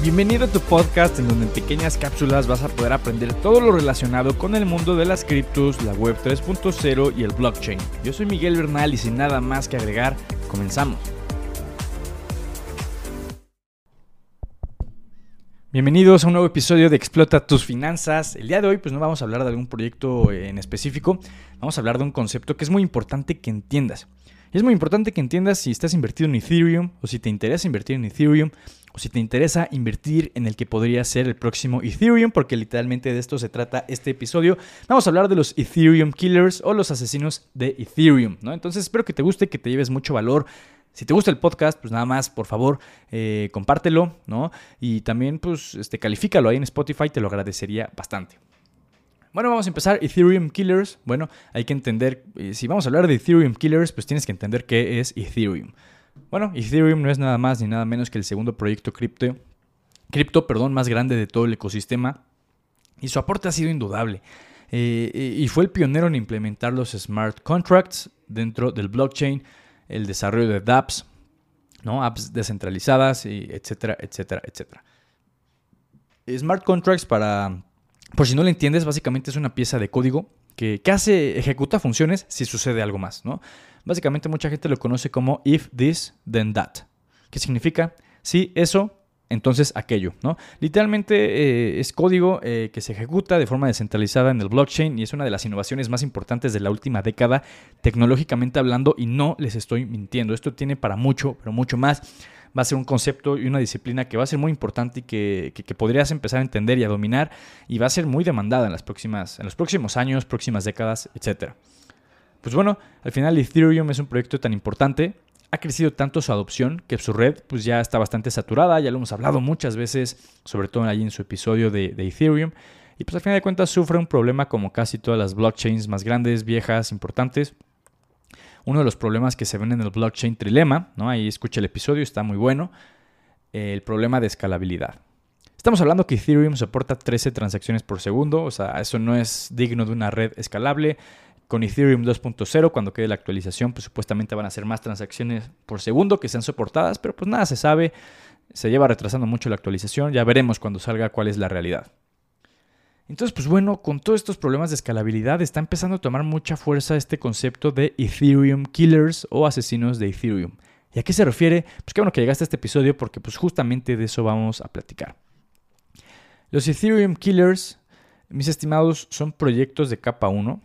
Bienvenido a tu podcast en donde en pequeñas cápsulas vas a poder aprender todo lo relacionado con el mundo de las criptos, la web 3.0 y el blockchain. Yo soy Miguel Bernal y sin nada más que agregar, comenzamos. Bienvenidos a un nuevo episodio de Explota tus finanzas. El día de hoy pues no vamos a hablar de algún proyecto en específico, vamos a hablar de un concepto que es muy importante que entiendas. Y es muy importante que entiendas si estás invertido en Ethereum o si te interesa invertir en Ethereum si te interesa invertir en el que podría ser el próximo Ethereum, porque literalmente de esto se trata este episodio. Vamos a hablar de los Ethereum Killers o los asesinos de Ethereum, ¿no? Entonces espero que te guste, que te lleves mucho valor. Si te gusta el podcast, pues nada más, por favor, eh, compártelo, ¿no? Y también, pues, este, califícalo ahí en Spotify, te lo agradecería bastante. Bueno, vamos a empezar. Ethereum Killers. Bueno, hay que entender, eh, si vamos a hablar de Ethereum Killers, pues tienes que entender qué es Ethereum. Bueno, Ethereum no es nada más ni nada menos que el segundo proyecto cripto, cripto perdón, más grande de todo el ecosistema y su aporte ha sido indudable. Eh, y fue el pionero en implementar los smart contracts dentro del blockchain, el desarrollo de dApps, ¿no? apps descentralizadas, y etcétera, etcétera, etcétera. Smart contracts, para, por si no lo entiendes, básicamente es una pieza de código que, que hace, ejecuta funciones si sucede algo más, ¿no? Básicamente mucha gente lo conoce como if this, then that. ¿Qué significa? Si eso, entonces aquello, ¿no? Literalmente eh, es código eh, que se ejecuta de forma descentralizada en el blockchain y es una de las innovaciones más importantes de la última década tecnológicamente hablando y no les estoy mintiendo. Esto tiene para mucho, pero mucho más. Va a ser un concepto y una disciplina que va a ser muy importante y que, que, podrías empezar a entender y a dominar y va a ser muy demandada en, las próximas, en los próximos años, próximas décadas, etcétera. Pues bueno, al final Ethereum es un proyecto tan importante, ha crecido tanto su adopción que su red pues ya está bastante saturada, ya lo hemos hablado muchas veces, sobre todo allí en su episodio de, Ethereum, y pues al final de cuentas sufre un problema como casi todas las blockchains más grandes, viejas, importantes. Uno de los problemas que se ven en el blockchain trilema, ¿no? ahí escucha el episodio, está muy bueno, el problema de escalabilidad. Estamos hablando que Ethereum soporta 13 transacciones por segundo, o sea, eso no es digno de una red escalable. Con Ethereum 2.0, cuando quede la actualización, pues supuestamente van a ser más transacciones por segundo que sean soportadas, pero pues nada se sabe. Se lleva retrasando mucho la actualización, ya veremos cuando salga cuál es la realidad. Entonces, pues bueno, con todos estos problemas de escalabilidad está empezando a tomar mucha fuerza este concepto de Ethereum Killers o asesinos de Ethereum. ¿Y a qué se refiere? Pues qué bueno que llegaste a este episodio porque pues justamente de eso vamos a platicar. Los Ethereum Killers, mis estimados, son proyectos de capa 1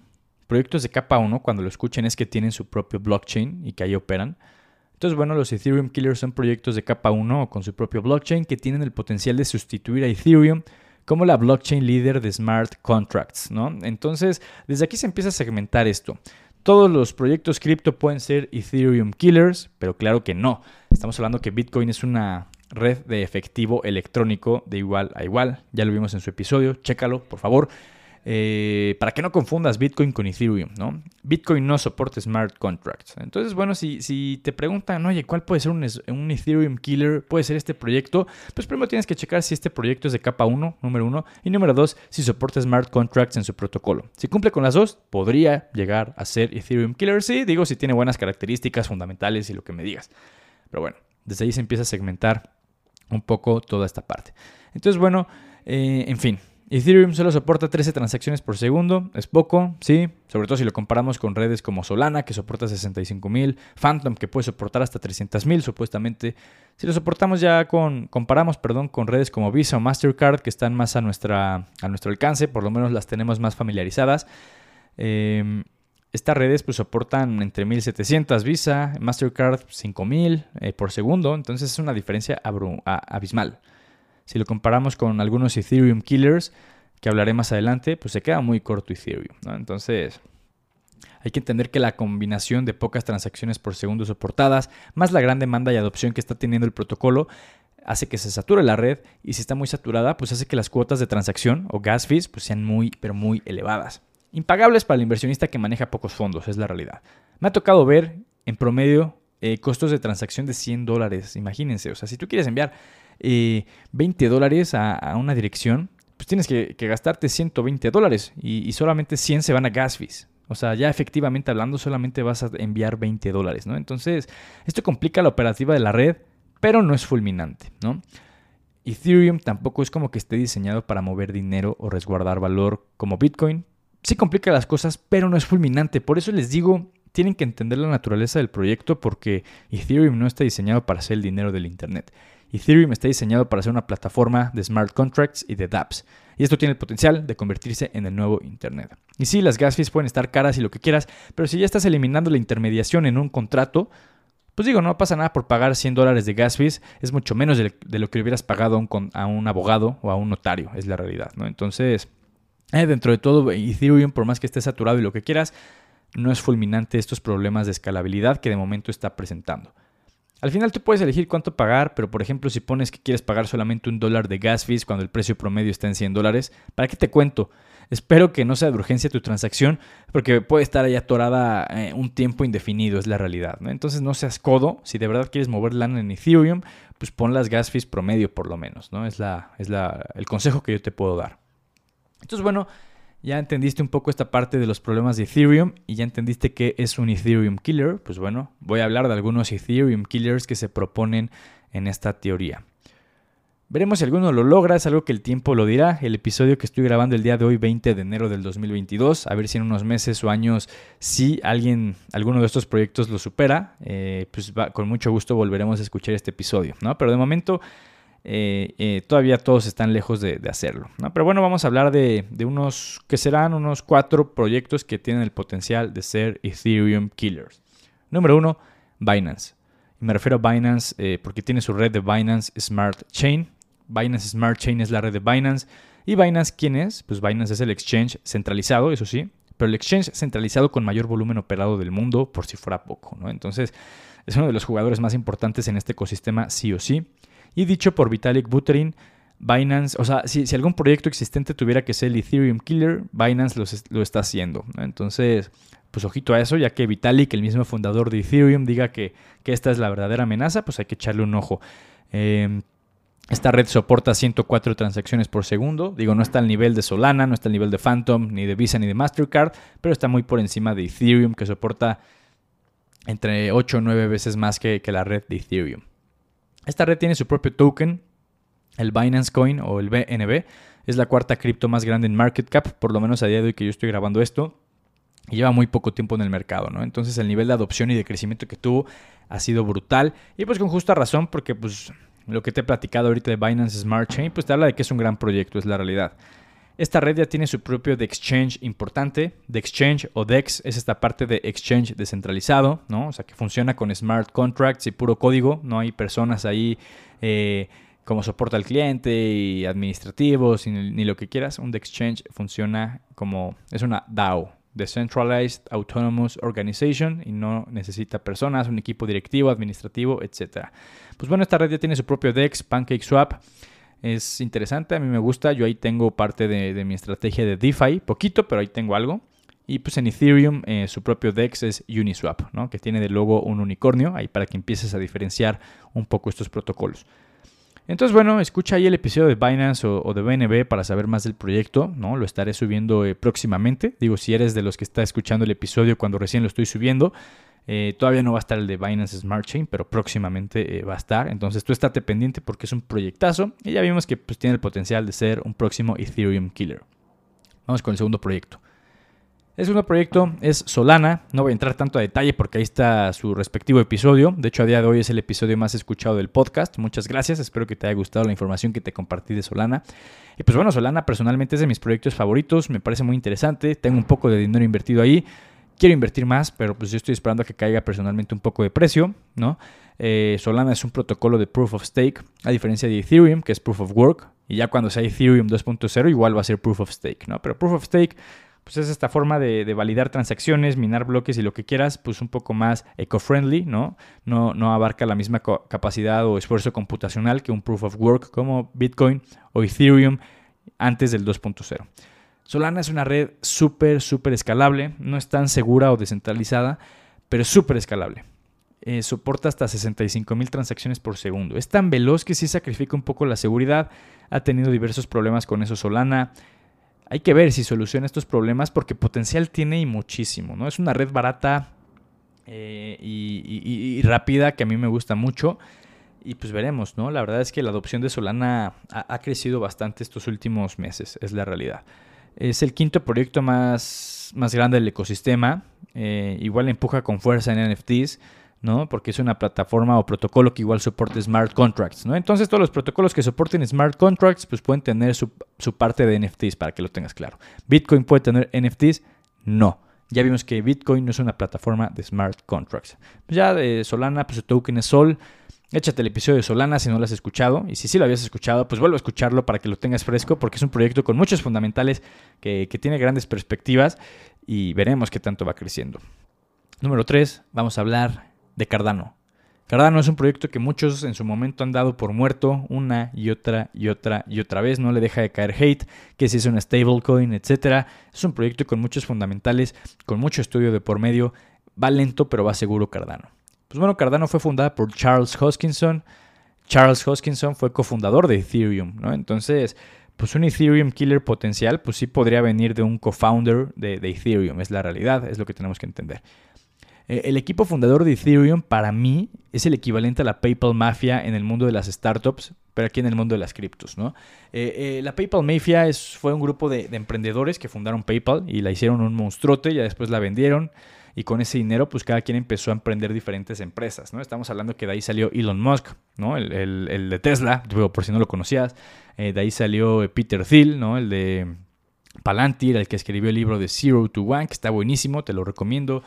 proyectos de capa 1, cuando lo escuchen, es que tienen su propio blockchain y que ahí operan. Entonces, bueno, los Ethereum Killers son proyectos de capa 1 o con su propio blockchain que tienen el potencial de sustituir a Ethereum como la blockchain líder de smart contracts, ¿no? Entonces, desde aquí se empieza a segmentar esto. Todos los proyectos cripto pueden ser Ethereum Killers, pero claro que no. Estamos hablando que Bitcoin es una red de efectivo electrónico de igual a igual. Ya lo vimos en su episodio, chécalo, por favor. Eh, para que no confundas Bitcoin con Ethereum, ¿no? Bitcoin no soporta smart contracts. Entonces, bueno, si, te preguntan, oye, ¿cuál puede ser un, un, Ethereum killer? ¿Puede ser este proyecto? Pues primero tienes que checar si este proyecto es de capa 1, número 1, y número 2, si soporta smart contracts en su protocolo. Si cumple con las dos, podría llegar a ser Ethereum killer. Sí, digo, si tiene buenas características fundamentales y lo que me digas. Pero bueno, desde ahí se empieza a segmentar un poco toda esta parte. Entonces, bueno, eh, en fin, Ethereum solo soporta 13 transacciones por segundo, es poco, sí, sobre todo si lo comparamos con redes como Solana, que soporta 65.000, Phantom, que puede soportar hasta 300.000 supuestamente. Si lo soportamos ya con, comparamos, perdón, con redes como Visa o Mastercard, que están más a, nuestra, a nuestro alcance, por lo menos las tenemos más familiarizadas. Em, estas redes pues soportan entre 1700 Visa, Mastercard 5000 eh, por segundo, entonces es una diferencia abismal. Si lo comparamos con algunos Ethereum Killers, que hablaré más adelante, pues se queda muy corto Ethereum. Entonces, hay que entender que la combinación de pocas transacciones por segundo soportadas, más la gran demanda y adopción que está teniendo el protocolo, hace que se sature la red y si está muy saturada, pues hace que las cuotas de transacción o gas fees pues sean muy, pero muy elevadas. Impagables para el inversionista que maneja pocos fondos, es la realidad. Me ha tocado ver en promedio eh, costos de transacción de 100 dólares, imagínense, o sea, si tú quieres enviar 20 dólares a, una dirección, pues tienes que, gastarte 120 dólares y, solamente 100 se van a gas fees. O sea, ya efectivamente hablando, solamente vas a enviar 20 dólares, ¿no? Entonces, esto complica la operativa de la red, pero no es fulminante, ¿no? Ethereum tampoco es como que esté diseñado para mover dinero o resguardar valor como Bitcoin. Sí complica las cosas, pero no es fulminante. Por eso les digo, tienen que entender la naturaleza del proyecto porque Ethereum no está diseñado para ser el dinero del Internet. Ethereum está diseñado para ser una plataforma de smart contracts y de dApps. Y esto tiene el potencial de convertirse en el nuevo Internet. Y sí, las gas fees pueden estar caras y lo que quieras, pero si ya estás eliminando la intermediación en un contrato, pues digo, no pasa nada por pagar 100 dólares de gas fees, es mucho menos de, lo que hubieras pagado a un, abogado o a un notario, es la realidad, ¿no? Entonces, eh, dentro de todo, Ethereum, por más que esté saturado y lo que quieras, no es fulminante estos problemas de escalabilidad que de momento está presentando. Al final tú puedes elegir cuánto pagar, pero por ejemplo si pones que quieres pagar solamente un dólar de gas fees cuando el precio promedio está en 100 dólares, ¿para qué te cuento? Espero que no sea de urgencia tu transacción, porque puede estar ahí atorada eh, un tiempo indefinido, es la realidad. ¿no? Entonces no seas codo, si de verdad quieres mover lana en Ethereum, pues pon las gas fees promedio por lo menos, ¿no? Es, la, es la, el consejo que yo te puedo dar. Entonces, bueno, ya entendiste un poco esta parte de los problemas de Ethereum y ya entendiste qué es un Ethereum killer. Pues bueno, voy a hablar de algunos Ethereum killers que se proponen en esta teoría. Veremos si alguno lo logra, es algo que el tiempo lo dirá. El episodio que estoy grabando el día de hoy, 20 de enero del 2022, a ver si en unos meses o años, si alguien, alguno de estos proyectos lo supera, eh, pues con mucho gusto volveremos a escuchar este episodio, ¿no? Pero de momento eh, eh, todavía todos están lejos de, hacerlo. Pero bueno, vamos a hablar de, unos que serán unos cuatro proyectos que tienen el potencial de ser Ethereum killers. Número uno, Binance. Me refiero a Binance porque tiene su red de Binance Smart Chain. Binance Smart Chain es la red de Binance. ¿Y Binance quién es? Pues Binance es el exchange centralizado, eso sí, pero el exchange centralizado con mayor volumen operado del mundo, por si fuera poco, ¿no? Entonces, es uno de los jugadores más importantes en este ecosistema, sí o sí. Y dicho por Vitalik Buterin, Binance, o sea, si, algún proyecto existente tuviera que ser el Ethereum Killer, Binance lo, está haciendo. Entonces, pues ojito a eso, ya que Vitalik, el mismo fundador de Ethereum, diga que, que esta es la verdadera amenaza, pues hay que echarle un ojo. Eh, esta red soporta 104 transacciones por segundo. Digo, no está al nivel de Solana, no está al nivel de Phantom, ni de Visa, ni de Mastercard, pero está muy por encima de Ethereum, que soporta entre 8 o 9 veces más que, la red de Ethereum. Esta red tiene su propio token, el Binance Coin o el BNB. Es la cuarta cripto más grande en market cap, por lo menos a día de hoy que yo estoy grabando esto. Y lleva muy poco tiempo en el mercado, ¿no? Entonces el nivel de adopción y de crecimiento que tuvo ha sido brutal. Y pues con justa razón, porque pues lo que te he platicado ahorita de Binance Smart Chain, pues te habla de que es un gran proyecto, es la realidad. Esta red ya tiene su propio de exchange importante. De exchange o DEX es esta parte de exchange descentralizado, ¿no? O sea, que funciona con smart contracts y puro código. No hay personas ahí eh, como soporta al cliente y administrativos ni, lo que quieras. Un DEX exchange funciona como es una DAO, Decentralized Autonomous Organization y no necesita personas, un equipo directivo, administrativo, etc. Pues bueno, esta red ya tiene su propio DEX, PancakeSwap. Es interesante, a mí me gusta. Yo ahí tengo parte de, mi estrategia de DeFi, poquito, pero ahí tengo algo. Y pues en Ethereum eh, su propio DEX es Uniswap, ¿no? que tiene de logo un unicornio, ahí para que empieces a diferenciar un poco estos protocolos. Entonces, bueno, escucha ahí el episodio de Binance o, de BNB para saber más del proyecto, ¿no? Lo estaré subiendo eh, próximamente. Digo, si eres de los que está escuchando el episodio cuando recién lo estoy subiendo, eh, todavía no va a estar el de Binance Smart Chain, pero próximamente eh, va a estar. Entonces tú estate pendiente porque es un proyectazo y ya vimos que pues, tiene el potencial de ser un próximo Ethereum Killer. Vamos con el segundo proyecto. El segundo proyecto es Solana. No voy a entrar tanto a detalle porque ahí está su respectivo episodio. De hecho, a día de hoy es el episodio más escuchado del podcast. Muchas gracias. Espero que te haya gustado la información que te compartí de Solana. Y pues bueno, Solana personalmente es de mis proyectos favoritos. Me parece muy interesante. Tengo un poco de dinero invertido ahí. Quiero invertir más, pero pues yo estoy esperando a que caiga personalmente un poco de precio, ¿no? Eh, Solana es un protocolo de Proof of Stake, a diferencia de Ethereum, que es Proof of Work. Y ya cuando sea Ethereum 2.0, igual va a ser Proof of Stake, ¿no? Pero Proof of Stake pues es esta forma de, validar transacciones, minar bloques y lo que quieras, pues un poco más eco-friendly, ¿no? ¿no? No abarca la misma capacidad o esfuerzo computacional que un proof of work como Bitcoin o Ethereum antes del 2.0. Solana es una red súper, súper escalable, no es tan segura o descentralizada, pero súper escalable. Eh, soporta hasta 65 mil transacciones por segundo. Es tan veloz que sí sacrifica un poco la seguridad. Ha tenido diversos problemas con eso Solana hay que ver si soluciona estos problemas porque potencial tiene y muchísimo, ¿no? Es una red barata eh, y, rápida que a mí me gusta mucho. y pues veremos, ¿no? La verdad es que la adopción de Solana ha, crecido bastante estos últimos meses, es la realidad. Es el quinto proyecto más, más grande del ecosistema. Eh, igual empuja con fuerza en NFTs. ¿no? Porque es una plataforma o protocolo que igual soporte smart contracts, ¿no? Entonces todos los protocolos que soporten smart contracts pues pueden tener su, su, parte de NFTs para que lo tengas claro. Bitcoin puede tener NFTs, no. Ya vimos que Bitcoin no es una plataforma de smart contracts. ya de Solana, pues su token es Sol. Échate el episodio de Solana si no lo has escuchado. Y si sí lo habías escuchado, pues vuelvo a escucharlo para que lo tengas fresco, porque es un proyecto con muchos fundamentales que, que tiene grandes perspectivas y veremos qué tanto va creciendo. Número 3, vamos a hablar de Cardano. Cardano es un proyecto que muchos en su momento han dado por muerto una y otra y otra y otra vez. No le deja de caer hate, que si es una stablecoin, etc. Es un proyecto con muchos fundamentales, con mucho estudio de por medio. Va lento, pero va seguro Cardano. Pues bueno, Cardano fue fundada por Charles Hoskinson. Charles Hoskinson fue cofundador de Ethereum, ¿no? Entonces, pues un Ethereum killer potencial, pues sí podría venir de un cofounder de, Ethereum. Es la realidad, es lo que tenemos que entender. Eh, el equipo fundador de Ethereum para mí es el equivalente a la PayPal Mafia en el mundo de las startups, pero aquí en el mundo de las criptos, ¿no? Eh, eh, la PayPal Mafia fue un grupo de, emprendedores que fundaron PayPal y la hicieron un monstruote, y después la vendieron y con ese dinero pues cada quien empezó a emprender diferentes empresas, ¿no? Estamos hablando que de ahí salió Elon Musk, ¿no? El, de Tesla, por si no lo conocías, de ahí salió Peter Thiel, ¿no? El de Palantir, el que escribió el libro de Zero to One, que está buenísimo, te lo recomiendo.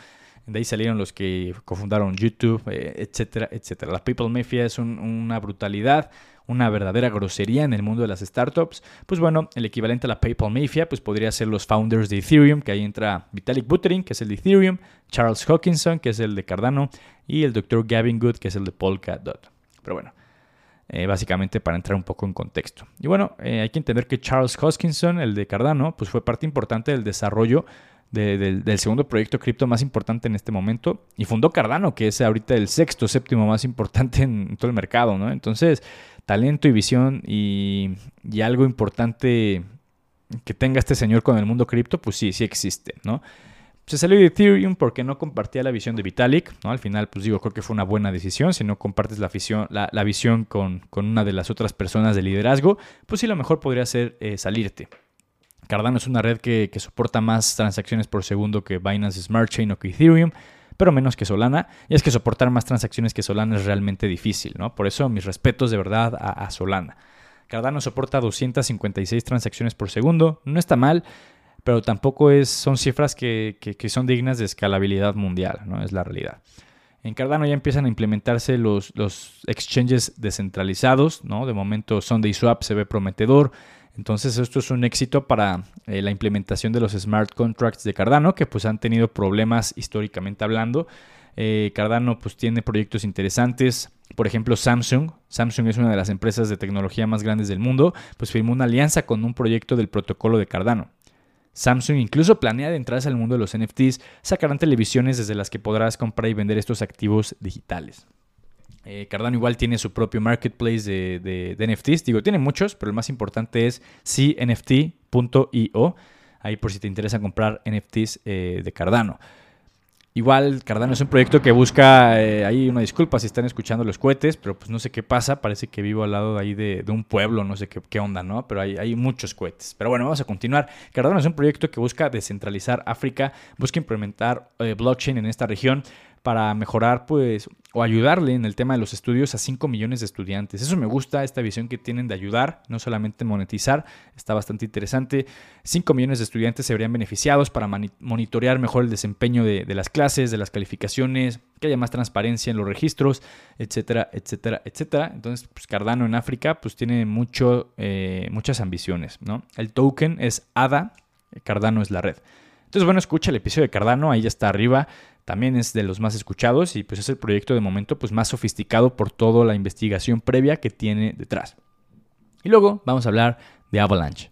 De ahí salieron los que cofundaron YouTube, eh, etcétera, etcétera. La People Mafia es una brutalidad, una verdadera grosería en el mundo de las startups. Pues bueno, el equivalente a la PayPal Mafia pues podría ser los founders de Ethereum, que ahí entra Vitalik Buterin, que es el de Ethereum, Charles Hawkinson, que es el de Cardano, y el Dr. Gavin Good, que es el de Polkadot. Pero bueno, eh, básicamente para entrar un poco en contexto. Y bueno, eh, hay que entender que Charles Hoskinson, el de Cardano, pues fue parte importante del desarrollo del segundo proyecto cripto más importante en este momento. Y fundó Cardano, que es ahorita el sexto, séptimo más importante en, todo el mercado, ¿no? Entonces, talento y visión y, algo importante que tenga este señor con el mundo cripto, pues sí, sí existe, ¿no? Se salió de Ethereum porque no compartía la visión de Vitalik, ¿no? Al final, pues digo, creo que fue una buena decisión. Si no compartes la, visión, la, visión con, una de las otras personas de liderazgo, pues sí, lo mejor podría ser eh, salirte. Cardano es una red que, soporta más transacciones por segundo que Binance Smart Chain o que Ethereum, pero menos que Solana. Y es que soportar más transacciones que Solana es realmente difícil, ¿no? Por eso mis respetos de verdad a, Solana. Cardano soporta 256 transacciones por segundo, no está mal, pero tampoco es, son cifras que, son dignas de escalabilidad mundial, ¿no? Es la realidad. En Cardano ya empiezan a implementarse los, los exchanges descentralizados, ¿no? De momento SundaySwap se ve prometedor. Entonces esto es un éxito para eh, la implementación de los smart contracts de Cardano, que pues han tenido problemas históricamente hablando. Eh, Cardano pues tiene proyectos interesantes. Por ejemplo, Samsung. Samsung es una de las empresas de tecnología más grandes del mundo, pues firmó una alianza con un proyecto del protocolo de Cardano. Samsung incluso planea adentrarse al mundo de los NFTs, sacarán televisiones desde las que podrás comprar y vender estos activos digitales. Eh, Cardano igual tiene su propio marketplace de, NFTs. Digo, tiene muchos, pero el más importante es cnft.io. Ahí por si te interesa comprar NFTs eh, de Cardano. Igual Cardano es un proyecto que busca, eh, ahí una disculpa si están escuchando los cohetes, pero pues no sé qué pasa, parece que vivo al lado de ahí de, un pueblo, no sé qué, onda, ¿no? Pero hay, hay, muchos cohetes. Pero bueno, vamos a continuar. Cardano es un proyecto que busca descentralizar África, busca implementar blockchain en esta región para mejorar pues o ayudarle en el tema de los estudios a 5 millones de estudiantes. Eso me gusta, esta visión que tienen de ayudar, no solamente monetizar, está bastante interesante. 5 millones de estudiantes se verían beneficiados para monitorear mejor el desempeño de, las clases, de las calificaciones, que haya más transparencia en los registros, etcétera, etcétera, etcétera. Entonces, pues Cardano en África pues tiene mucho, eh, muchas ambiciones, ¿no? El token es ADA, Cardano es la red. Entonces, bueno, escucha el episodio de Cardano, ahí ya está arriba también es de los más escuchados y pues es el proyecto de momento pues más sofisticado por toda la investigación previa que tiene detrás. Y luego vamos a hablar de Avalanche.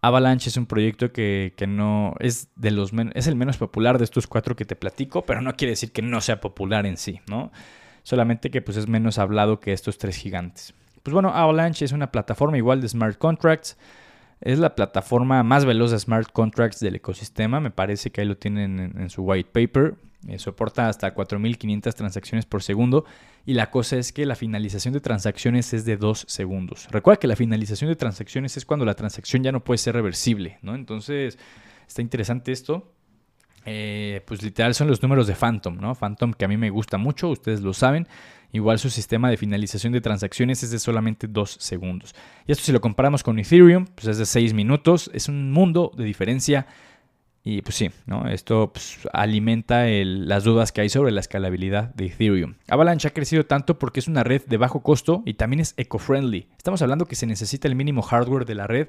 Avalanche es un proyecto que, no es de los es el menos popular de estos cuatro que te platico, pero no quiere decir que no sea popular en sí, ¿no? Solamente que pues es menos hablado que estos tres gigantes. Pues bueno, Avalanche es una plataforma igual de smart contracts es la plataforma más veloz de smart contracts del ecosistema. Me parece que ahí lo tienen en, su white paper. Eh, soporta hasta 4.500 transacciones por segundo y la cosa es que la finalización de transacciones es de 2 segundos. Recuerda que la finalización de transacciones es cuando la transacción ya no puede ser reversible, ¿no? Entonces, está interesante esto. Eh, pues literal son los números de Phantom, ¿no? Phantom que a mí me gusta mucho, ustedes lo saben. Igual su sistema de finalización de transacciones es de solamente 2 segundos. Y esto si lo comparamos con Ethereum, pues es de 6 minutos. Es un mundo de diferencia. Y pues sí, ¿no? esto pues, alimenta las dudas que hay sobre la escalabilidad de Ethereum. Avalanche ha crecido tanto porque es una red de bajo costo y también es eco-friendly. Estamos hablando que se necesita el mínimo hardware de la red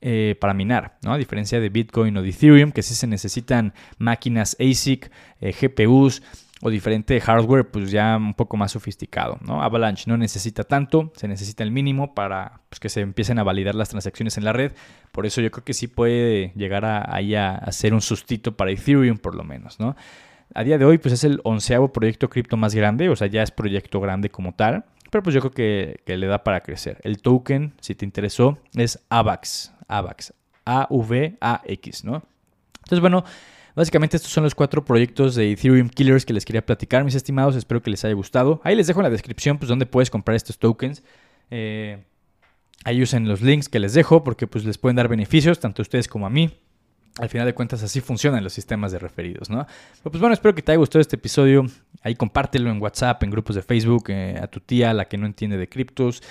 eh, para minar, ¿no? A diferencia de Bitcoin o de Ethereum, que sí se necesitan máquinas ASIC, eh, GPUs o diferente hardware, pues ya un poco más sofisticado, ¿no? Avalanche no necesita tanto, se necesita el mínimo para pues, que se empiecen a validar las transacciones en la red. Por eso yo creo que sí puede llegar a, ahí a, ser un sustito para Ethereum, por lo menos, ¿no? A día de hoy, pues es el onceavo proyecto cripto más grande, o sea, ya es proyecto grande como tal. Pero pues yo creo que, que, le da para crecer. El token, si te interesó, es AVAX. AVAX. A-V-A-X, ¿no? Entonces, bueno, básicamente estos son los cuatro proyectos de Ethereum Killers que les quería platicar, mis estimados. Espero que les haya gustado. Ahí les dejo en la descripción, pues, dónde puedes comprar estos tokens. Eh, ahí usen los links que les dejo porque pues les pueden dar beneficios tanto a ustedes como a mí. Al final de cuentas así funcionan los sistemas de referidos, ¿no? Pero pues bueno, espero que te haya gustado este episodio. Ahí compártelo en WhatsApp, en grupos de Facebook, eh, a tu tía, la que no entiende de criptos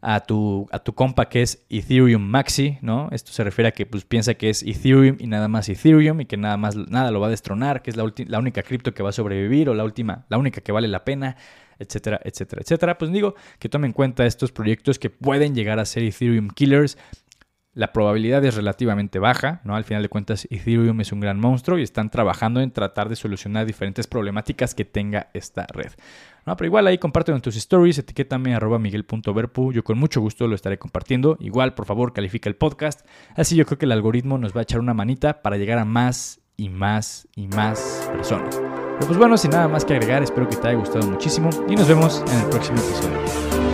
a tu, a tu compa que es Ethereum Maxi, ¿no? Esto se refiere a que pues, piensa que es Ethereum y nada más Ethereum y que nada más nada lo va a destronar, que es la, la única cripto que va a sobrevivir o la última, la única que vale la pena, etcétera, etcétera, etcétera. Pues digo que tome en cuenta estos proyectos que pueden llegar a ser Ethereum Killers la probabilidad es relativamente baja, ¿no? Al final de cuentas, Ethereum es un gran monstruo y están trabajando en tratar de solucionar diferentes problemáticas que tenga esta red. ¿no? Pero igual ahí compártelo en tus stories, etiquétame arroba miguel.verpu, yo con mucho gusto lo estaré compartiendo. Igual, por favor, califica el podcast. Así yo creo que el algoritmo nos va a echar una manita para llegar a más y más y más personas. Pero pues bueno, sin nada más que agregar, espero que te haya gustado muchísimo y nos vemos en el próximo episodio.